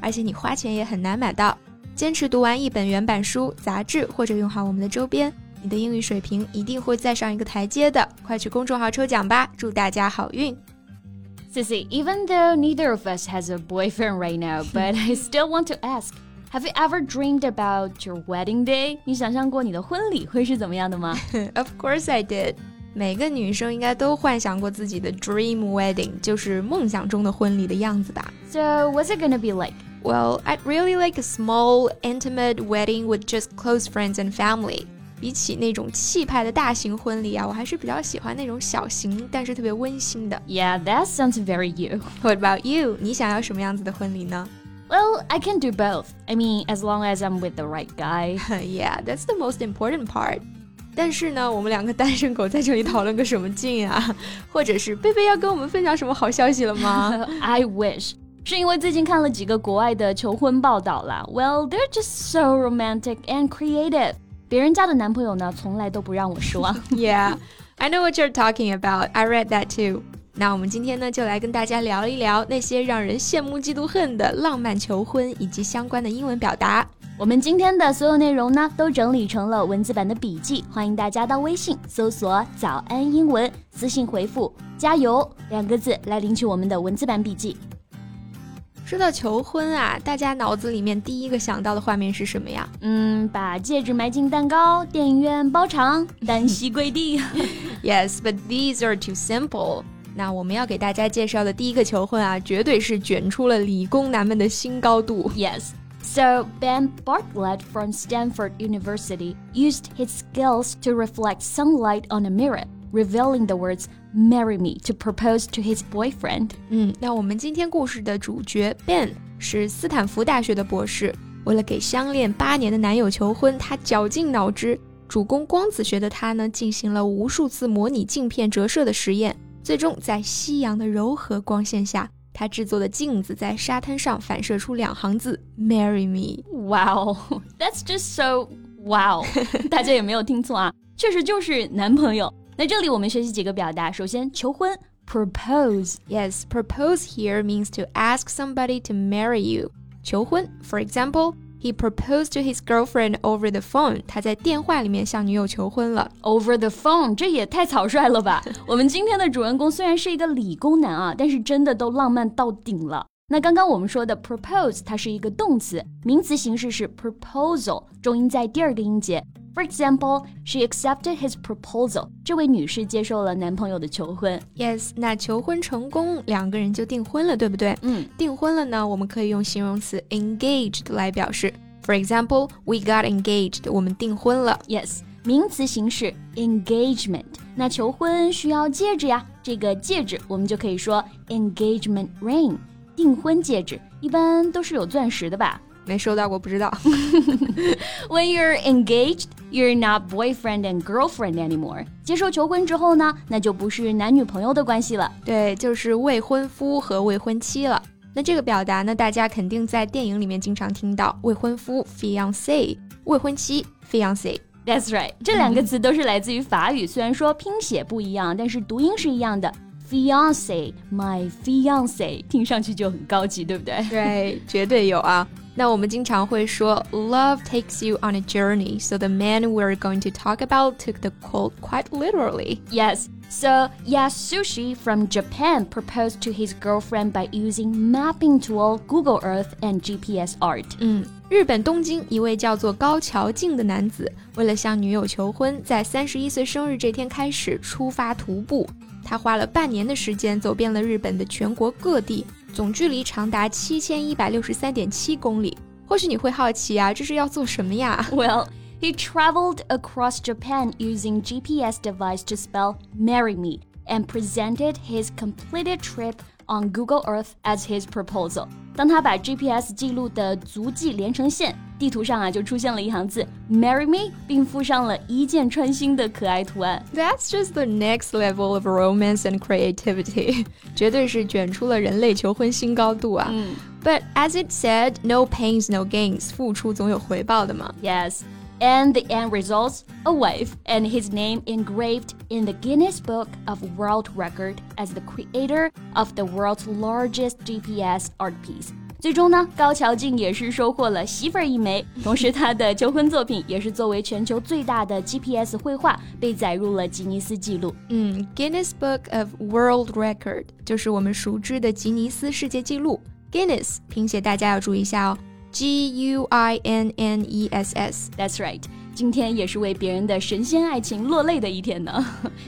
而且你花钱也很难买到。坚持读完一本原版书、杂志，或者用好我们的周边，你的英语水平一定会再上一个台阶的。快去公众号抽奖吧，祝大家好运！Sissy, even though neither of us has a boyfriend right now, but I still want to ask. Have you ever dreamed about your wedding day？你想象过你的婚礼会是怎么样的吗？Of course I did。每个女生应该都幻想过自己的 dream wedding，就是梦想中的婚礼的样子吧？So what's it gonna be like? Well, I'd really like a small, intimate wedding with just close friends and family. 比起那种气派的大型婚礼啊，我还是比较喜欢那种小型但是特别温馨的。Yeah, that sounds very you. What about you? 你想要什么样子的婚礼呢？well, I can do both. I mean, as long as I'm with the right guy. yeah, that's the most important part. 但是呢，我们两个单身狗在这里讨论个什么劲啊？或者是贝贝要跟我们分享什么好消息了吗？I wish. 是因为最近看了几个国外的求婚报道啦。Well, they're just so romantic and creative. 别人家的男朋友呢，从来都不让我失望。yeah, I know what you're talking about. I read that too. 那我们今天呢，就来跟大家聊一聊那些让人羡慕嫉妒恨的浪漫求婚以及相关的英文表达。我们今天的所有内容呢，都整理成了文字版的笔记，欢迎大家到微信搜索“早安英文”，私信回复“加油”两个字来领取我们的文字版笔记。说到求婚啊，大家脑子里面第一个想到的画面是什么呀？嗯，把戒指埋进蛋糕，电影院包场，单膝跪地。Yes, but these are too simple. 那我们要给大家介绍的第一个求婚啊，绝对是卷出了理工男们的新高度。Yes. So, Ben Bartlett from Stanford University used his skills to reflect sunlight on a mirror, Revealing the words "Marry me" to propose to his boyfriend. 嗯，那我们今天故事的主角 Ben 是斯坦福大学的博士，为了给相恋八年的男友求婚，他绞尽脑汁。主攻光子学的他呢，进行了无数次模拟镜片折射的实验。最终，在夕阳的柔和光线下，他制作的镜子在沙滩上反射出两行字：“Marry me。” Wow, that's just so wow！大家也没有听错啊，确实就是男朋友。那这里我们学习几个表达，首先求婚，propose。Yes, propose here means to ask somebody to marry you。求婚，for example。He proposed to his girlfriend over the phone。他在电话里面向女友求婚了。Over the phone，这也太草率了吧！我们今天的主人公虽然是一个理工男啊，但是真的都浪漫到顶了。那刚刚我们说的 propose，它是一个动词，名词形式是 proposal，重音在第二个音节。For example, she accepted his proposal. 这位女士接受了男朋友的求婚。Yes，那求婚成功，两个人就订婚了，对不对？嗯，订婚了呢，我们可以用形容词 engaged 来表示。For example, we got engaged. 我们订婚了。Yes，名词形式 engagement。那求婚需要戒指呀，这个戒指我们就可以说 engagement ring。订婚戒指一般都是有钻石的吧？没收到过，不知道。When you're engaged, you're not boyfriend and girlfriend anymore. 接受求婚之后呢，那就不是男女朋友的关系了，对，就是未婚夫和未婚妻了。那这个表达呢，大家肯定在电影里面经常听到，未婚夫 fiance，未婚妻 fiance。That's right，这两个词都是来自于法语，虽然说拼写不一样，但是读音是一样的。Fiance，my fiance，听上去就很高级，对不对？对，绝对有啊。那我们经常会说，love takes you on a journey. So the man we're going to talk about took the quote quite literally. Yes. So Yasushi from Japan proposed to his girlfriend by using mapping tool, Google Earth, and GPS art. 嗯，日本东京一位叫做高桥静的男子，为了向女友求婚，在三十一岁生日这天开始出发徒步。 他花了半年的时间，走遍了日本的全国各地。总距离长达七千一百六十三点七公里。或许你会好奇啊，这是要做什么呀？Well, he traveled across Japan using GPS device to spell "marry me" and presented his completed trip on Google Earth as his proposal。当他把 GPS 记录的足迹连成线，地图上啊就出现了一行字 “Marry me”，并附上了一箭穿心的可爱图案。That's just the next level of romance and creativity，绝对是卷出了人类求婚新高度啊！嗯，But as it said, no pains, no gains，付出总有回报的嘛。 Yes. And the end results a wife and his name engraved in the Guinness Book of World Record as the creator of the world's largest GPS art piece. 最终呢，高桥静也是收获了媳妇儿一枚，同时他的求婚作品也是作为全球最大的 GPS 绘画被载入了吉尼斯纪录。嗯，Guinness Book of World Record 就是我们熟知的吉尼斯世界纪录。Guinness 拼写大家要注意一下哦 ，G U I N N E S S。 That's right，今天也是为别人的神仙爱情落泪的一天呢。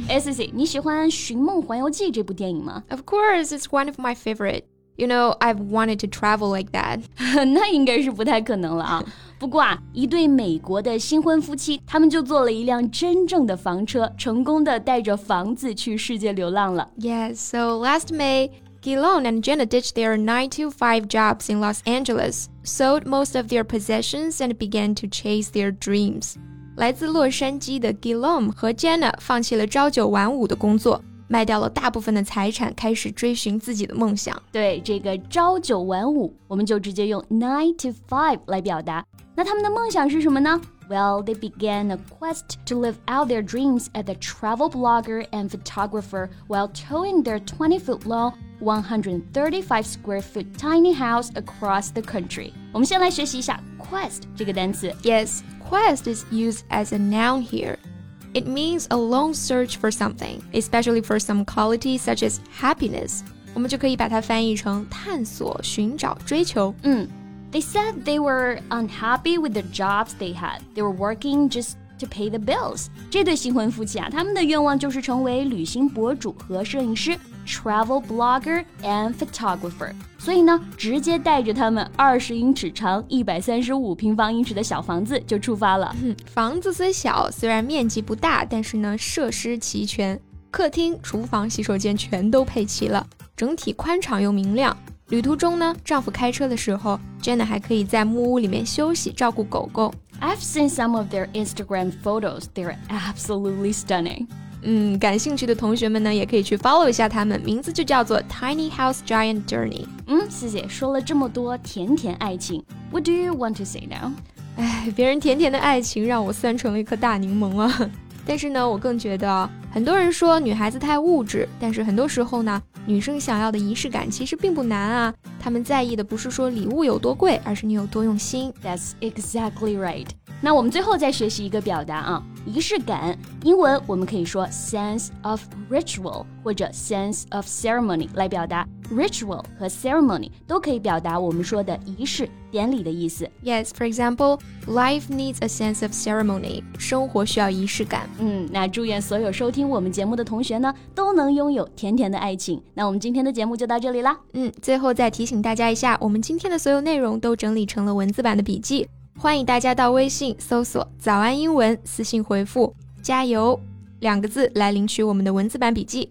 S C，你喜欢《寻梦环游记》这部电影吗？ Of course, it's one of my favorite. You know, I've wanted to travel like that. 那应该是不太可能了啊。不过啊，一对美国的新婚夫妻，他们就做了一辆真正的房车，成功的带着房子去世界流浪了。 Yes, so last May, Gilon and Jenna ditched their 9 to 5 jobs in Los Angeles, sold most of their possessions, and began to chase their dreams. 来自洛杉矶的 Gilon 和 Jenna 放弃了朝九晚五的工作，卖掉了大部分的财产，开始追寻自己的梦想。对这个朝九晚五，我们就直接用 nine to five 来表达。那他们的梦想是什么呢？Well, they began a quest to live out their dreams as a travel blogger and photographer while towing their 20-foot long, 135 square foot tiny house across the country. 我们先来学习一下 quest 这个单词。 Yes, quest is used as a noun here. It means a long search for something, especially for some quality such as happiness. 我们就可以把它翻译成探索、寻找、追求。嗯，They said they were unhappy with the jobs they had. They were working just to pay the bills. 这对新婚夫妻啊，他们的愿望就是成为旅行博主和摄影师 ，travel blogger and photographer。所以呢，直接带着他们二十英尺长、一百三十五平方英尺的小房子就出发了。嗯，房子虽小，虽然面积不大，但是呢，设施齐全，客厅、厨房、洗手间全都配齐了，整体宽敞又明亮。旅途中呢，丈夫开车的时候，Jenna 还可以在木屋里面休息，照顾狗狗。 I've seen some of their Instagram photos. They're absolutely stunning. 嗯，感兴趣的同学们呢，也可以去 follow 一下他们，名字就叫做 Tiny House Giant Journey。嗯，谢谢。说了这么多甜甜爱情，What do you want to say now？哎，别人甜甜的爱情让我酸成了一颗大柠檬啊！但是呢，我更觉得啊，很多人说女孩子太物质，但是很多时候呢，女生想要的仪式感其实并不难啊。她们在意的不是说礼物有多贵，而是你有多用心。That's exactly right. 那我们最后再学习一个表达啊，仪式感。英文我们可以说 sense of ritual 或者 sense of ceremony 来表达。Ritual 和 ceremony 都可以表达我们说的仪式、典礼的意思。Yes, for example, life needs a sense of ceremony. 生活需要仪式感。嗯，那祝愿所有收听我们节目的同学呢，都能拥有甜甜的爱情。那我们今天的节目就到这里啦。嗯，最后再提醒大家一下，我们今天的所有内容都整理成了文字版的笔记，欢迎大家到微信搜索“早安英文”，私信回复“加油”两个字来领取我们的文字版笔记。